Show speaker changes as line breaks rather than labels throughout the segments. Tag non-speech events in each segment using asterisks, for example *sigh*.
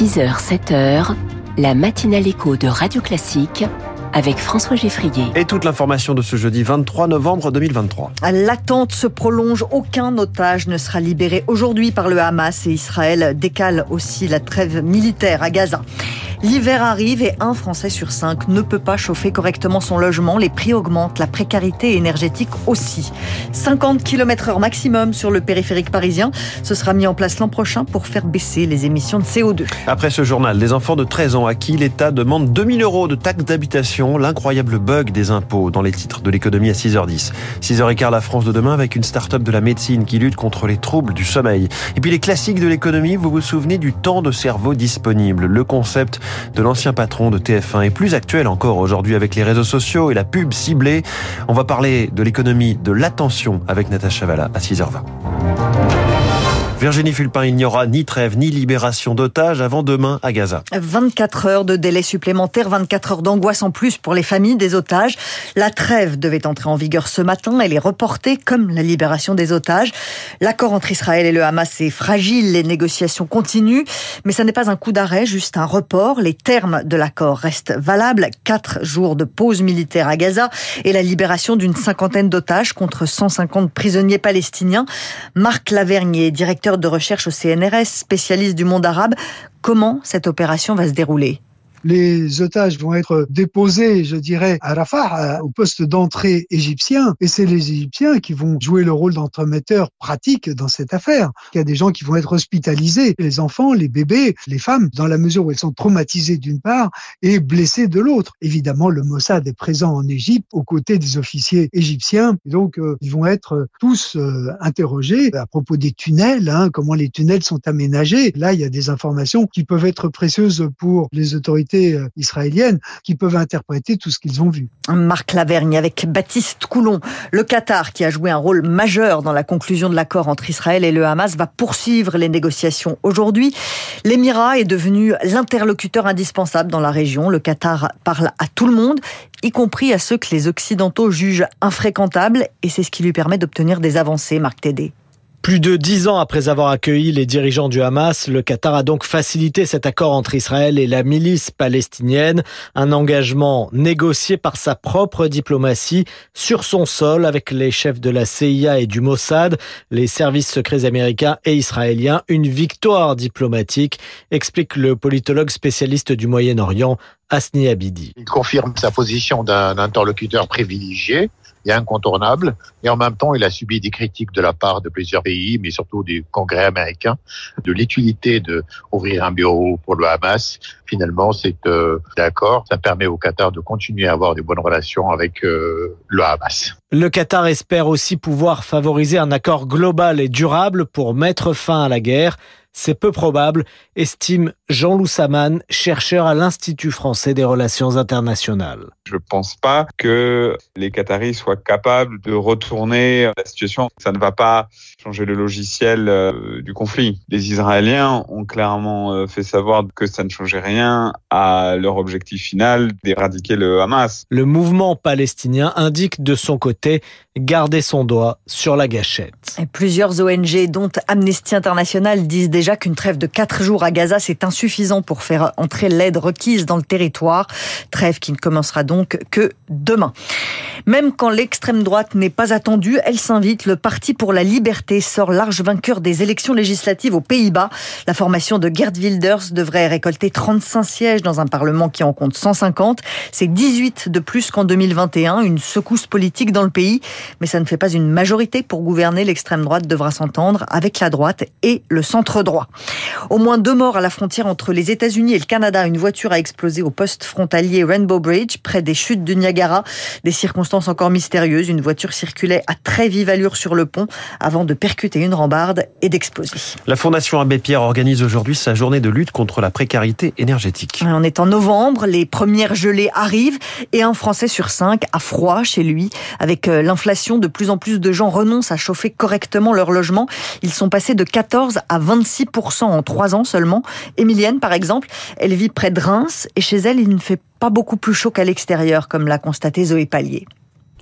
6h, 7h, la matinale écho de Radio Classique avec François Geffrier.
Et toute l'information de ce jeudi 23 novembre 2023.
L'attente se prolonge. Aucun otage ne sera libéré aujourd'hui par le Hamas et Israël décale aussi la trêve militaire à Gaza. L'hiver arrive et un Français sur cinq ne peut pas chauffer correctement son logement. Les prix augmentent, la précarité énergétique aussi. 50 km heure maximum sur le périphérique parisien. Ce sera mis en place l'an prochain pour faire baisser les émissions de CO2.
Après ce journal, des enfants de 13 ans à qui l'État demande 2000 euros de taxes d'habitation, l'incroyable bug des impôts dans les titres de l'économie à 6h10. 6h15, la France de demain avec une start-up de la médecine qui lutte contre les troubles du sommeil. Et puis les classiques de l'économie, vous vous souvenez du temps de cerveau disponible. Le concept de l'ancien patron de TF1 est plus actuel encore aujourd'hui avec les réseaux sociaux et la pub ciblée. On va parler de l'économie de l'attention avec Natacha Valla à 6h20. Virginie Fulpin, il n'y aura ni trêve ni libération d'otages avant demain à Gaza.
24 heures de délai supplémentaire, 24 heures d'angoisse en plus pour les familles des otages. La trêve devait entrer en vigueur ce matin, elle est reportée comme la libération des otages. L'accord entre Israël et le Hamas est fragile, les négociations continuent, mais ça n'est pas un coup d'arrêt, juste un report. Les termes de l'accord restent valables, quatre jours de pause militaire à Gaza et la libération d'une cinquantaine d'otages contre 150 prisonniers palestiniens. Marc directeur de recherche au CNRS, spécialiste du monde arabe. Comment cette opération va se dérouler?
Les otages vont être déposés, je dirais, à Rafah, au poste d'entrée égyptien, et c'est les Égyptiens qui vont jouer le rôle d'entremetteurs pratiques dans cette affaire. Il y a des gens qui vont être hospitalisés, les enfants, les bébés, les femmes, dans la mesure où elles sont traumatisées d'une part et blessées de l'autre. Évidemment, le Mossad est présent en Égypte aux côtés des officiers égyptiens, donc euh, ils vont être tous euh, interrogés à propos des tunnels, hein, comment les tunnels sont aménagés. Là, il y a des informations qui peuvent être précieuses pour les autorités euh, israéliennes qui peuvent interpréter tout ce qu'ils ont vu.
Marc Lavergne avec Baptiste Coulon. Le Qatar, qui a joué un rôle majeur dans la conclusion de l'accord entre Israël et le Hamas, va poursuivre les négociations aujourd'hui. L'Émirat est devenu l'interlocuteur indispensable dans la région. Le Qatar parle à tout le monde, y compris à ceux que les Occidentaux jugent infréquentables, et c'est ce qui lui permet d'obtenir des avancées, Marc Tédé.
Plus de dix ans après avoir accueilli les dirigeants du Hamas, le Qatar a donc facilité cet accord entre Israël et la milice palestinienne, un engagement négocié par sa propre diplomatie sur son sol avec les chefs de la CIA et du Mossad, les services secrets américains et israéliens, une victoire diplomatique, explique le politologue spécialiste du Moyen-Orient, Asni Abidi.
Il confirme sa position d'un interlocuteur privilégié et incontournable. Et en même temps, il a subi des critiques de la part de plusieurs pays, mais surtout du Congrès américain, de l'utilité de ouvrir un bureau pour le Hamas. Finalement, c'est euh, d'accord. Ça permet au Qatar de continuer à avoir des bonnes relations avec euh, le Hamas.
Le Qatar espère aussi pouvoir favoriser un accord global et durable pour mettre fin à la guerre. C'est peu probable, estime Jean-Loup Saman, chercheur à l'Institut français des relations internationales.
Je ne pense pas que les Qataris soient capables de retourner la situation. Ça ne va pas changer le logiciel euh, du conflit. Les Israéliens ont clairement euh, fait savoir que ça ne changeait rien à leur objectif final d'éradiquer le Hamas.
Le mouvement palestinien indique de son côté garder son doigt sur la gâchette.
Et plusieurs ONG, dont Amnesty International, disent déjà qu'une trêve de quatre jours à Gaza, c'est insuffisant pour faire entrer l'aide requise dans le territoire. Trêve qui ne commencera donc que demain. Même quand l'extrême droite n'est pas attendue, elle s'invite. Le Parti pour la liberté sort large vainqueur des élections législatives aux Pays-Bas. La formation de Gerd Wilders devrait récolter 35 sièges dans un Parlement qui en compte 150. C'est 18 de plus qu'en 2021, une secousse politique dans le pays. Mais ça ne fait pas une majorité pour gouverner. L'extrême droite devra s'entendre avec la droite et le centre droit. Au moins deux morts à la frontière entre les États-Unis et le Canada. Une voiture a explosé au poste frontalier Rainbow Bridge, près des chutes du Niagara. Des circonstances encore mystérieuses. Une voiture circulait à très vive allure sur le pont avant de percuter une rambarde et d'exploser.
La Fondation Abbé Pierre organise aujourd'hui sa journée de lutte contre la précarité énergétique.
On est en novembre, les premières gelées arrivent et un Français sur cinq a froid chez lui. Avec euh, l'inflation, de plus en plus de gens renoncent à chauffer correctement leur logement. Ils sont passés de 14 à 26 en trois ans seulement. Émilienne, par exemple, elle vit près de Reims et chez elle, il ne fait pas beaucoup plus chaud qu'à l'extérieur, comme l'a constaté Zoé Pallier.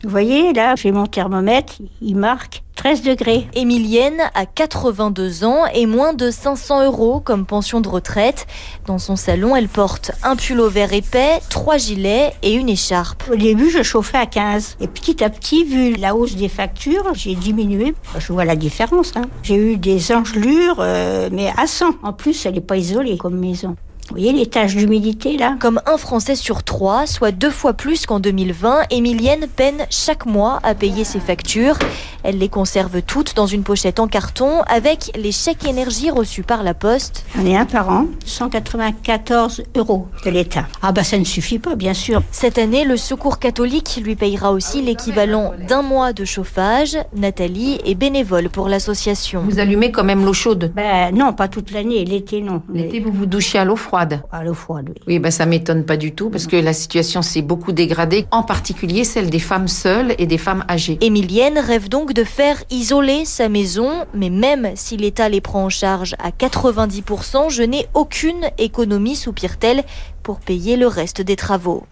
Vous voyez, là, j'ai mon thermomètre, il marque 13 degrés.
Emilienne a 82 ans et moins de 500 euros comme pension de retraite. Dans son salon, elle porte un pull vert épais, trois gilets et une écharpe.
Au début, je chauffais à 15. Et petit à petit, vu la hausse des factures, j'ai diminué. Je vois la différence. Hein. J'ai eu des engelures, euh, mais à 100. En plus, elle n'est pas isolée comme maison. Vous voyez les taches d'humidité là
Comme un Français sur trois, soit deux fois plus qu'en 2020, Emilienne peine chaque mois à payer ses factures. Elle les conserve toutes dans une pochette en carton avec les chèques énergie reçus par la poste.
On est un par an, 194 euros de l'État. Ah bah ça ne suffit pas, bien sûr.
Cette année, le Secours catholique lui payera aussi l'équivalent d'un mois de chauffage. Nathalie est bénévole pour l'association.
Vous allumez quand même l'eau chaude?
Ben non, pas toute l'année, l'été non.
L'été, vous vous douchez à l'eau froide
à l'eau froide, oui.
Oui, ben ça m'étonne pas du tout parce que la situation s'est beaucoup dégradée, en particulier celle des femmes seules et des femmes âgées.
Emilienne rêve donc de faire isoler sa maison, mais même si l'État les prend en charge à 90%, je n'ai aucune économie, soupire-t-elle, pour payer le reste des travaux.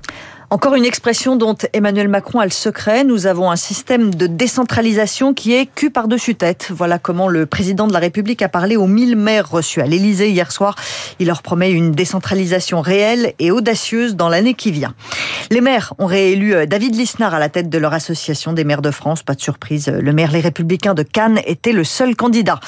Encore une expression dont Emmanuel Macron a le secret. Nous avons un système de décentralisation qui est cul par-dessus tête. Voilà comment le président de la République a parlé aux 1000 maires reçus à l'Élysée hier soir. Il leur promet une décentralisation réelle et audacieuse dans l'année qui vient. Les maires ont réélu euh, David Lisnard à la tête de leur association des maires de France. Pas de surprise, le maire Les Républicains de Cannes était le seul candidat.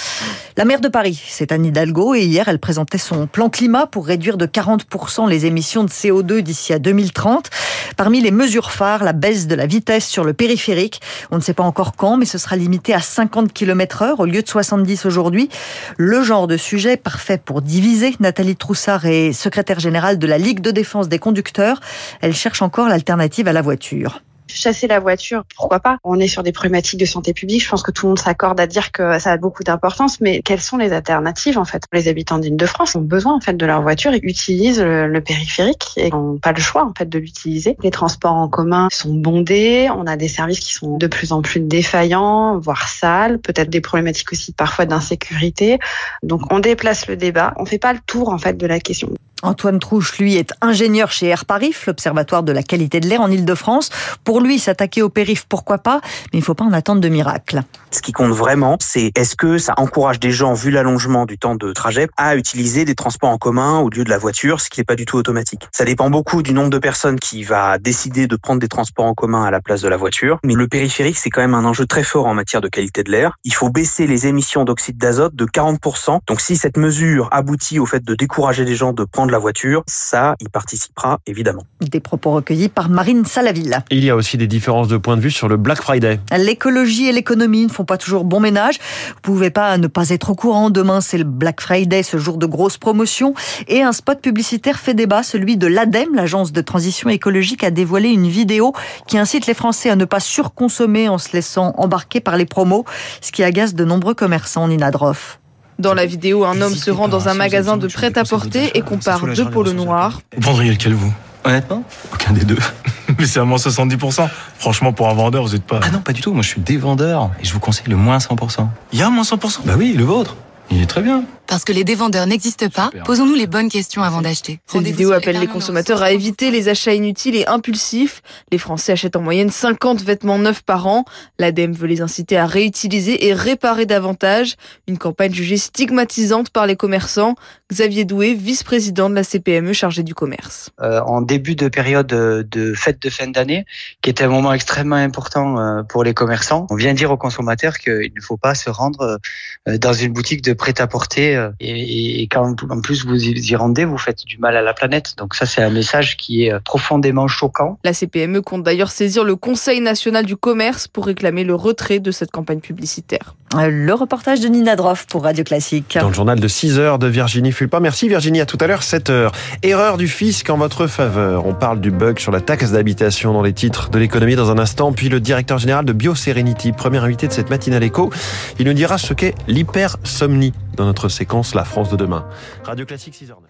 La maire de Paris, c'est Anne Hidalgo et hier elle présentait son plan climat pour réduire de 40% les émissions de CO2 d'ici à 2030. Parmi les mesures phares, la baisse de la vitesse sur le périphérique. On ne sait pas encore quand, mais ce sera limité à 50 km heure au lieu de 70 aujourd'hui. Le genre de sujet parfait pour diviser. Nathalie Troussard est secrétaire générale de la Ligue de défense des conducteurs. Elle cherche encore l'alternative à la voiture.
Chasser la voiture, pourquoi pas On est sur des problématiques de santé publique. Je pense que tout le monde s'accorde à dire que ça a beaucoup d'importance. Mais quelles sont les alternatives en fait? Les habitants d'Île-de-France ont besoin en fait de leur voiture et utilisent le, périphérique et n'ont pas le choix en fait de l'utiliser. Les transports en commun sont bondés. On a des services qui sont de plus en plus défaillants, voire sales. Peut-être des problématiques aussi parfois d'insécurité. Donc on déplace le débat. On fait pas le tour en fait de la question.
Antoine Trouche, lui, est ingénieur chez Air Paris, l'Observatoire de la qualité de l'air en Ile-de-France. Pour lui, s'attaquer au périph', pourquoi pas, mais il ne faut pas en attendre de miracle.
Ce qui compte vraiment, c'est est-ce que ça encourage des gens, vu l'allongement du temps de trajet, à utiliser des transports en commun au lieu de la voiture, ce qui n'est pas du tout automatique. Ça dépend beaucoup du nombre de personnes qui va décider de prendre des transports en commun à la place de la voiture. Mais le périphérique, c'est quand même un enjeu très fort en matière de qualité de l'air. Il faut baisser les émissions d'oxyde d'azote de 40%. Donc si cette mesure aboutit au fait de décourager les gens de prendre la voiture, ça y participera évidemment.
Des propos recueillis par Marine Salaville.
Il y a aussi des différences de point de vue sur le Black Friday.
L'écologie et l'économie ne font pas toujours bon ménage. Vous pouvez pas ne pas être au courant. Demain, c'est le Black Friday, ce jour de grosse promotion. Et un spot publicitaire fait débat, celui de l'ADEME, l'agence de transition écologique, a dévoilé une vidéo qui incite les Français à ne pas surconsommer en se laissant embarquer par les promos, ce qui agace de nombreux commerçants, Nina Droff.
Dans la vidéo, un homme se rend dans un magasin de prêt-à-porter et compare deux polos noirs.
Vous prendriez lequel, vous? Honnêtement? Aucun des deux. *laughs* Mais c'est à moins 70%. Franchement, pour un vendeur, vous êtes pas.
Ah non, pas du tout. Moi, je suis des vendeurs et je vous conseille le moins 100%.
Il y a moins 100%
Bah oui, le vôtre. Il est très bien.
Parce que les dévendeurs n'existent pas, posons-nous les bonnes questions avant d'acheter.
Cette vidéo appelle les consommateurs à éviter les achats inutiles et impulsifs. Les Français achètent en moyenne 50 vêtements neufs par an. L'ADEME veut les inciter à réutiliser et réparer davantage. Une campagne jugée stigmatisante par les commerçants. Xavier Doué, vice-président de la CPME chargé du commerce.
Euh, en début de période de fête de fin d'année, qui était un moment extrêmement important euh, pour les commerçants, on vient dire aux consommateurs qu'il ne faut pas se rendre euh, dans une boutique de prêt-à-porter et, et, quand en plus vous y rendez, vous faites du mal à la planète. Donc ça, c'est un message qui est profondément choquant.
La CPME compte d'ailleurs saisir le Conseil national du commerce pour réclamer le retrait de cette campagne publicitaire.
Le reportage de Nina Droff pour Radio Classique.
Dans le journal de 6 heures de Virginie Fulpin. Merci Virginie, à tout à l'heure, 7 heures. Erreur du fisc en votre faveur. On parle du bug sur la taxe d'habitation dans les titres de l'économie dans un instant. Puis le directeur général de BioSerenity, premier invité de cette matinale écho, il nous dira ce qu'est l'hypersomnie dans notre séquence La France de demain. Radio Classique 6h09.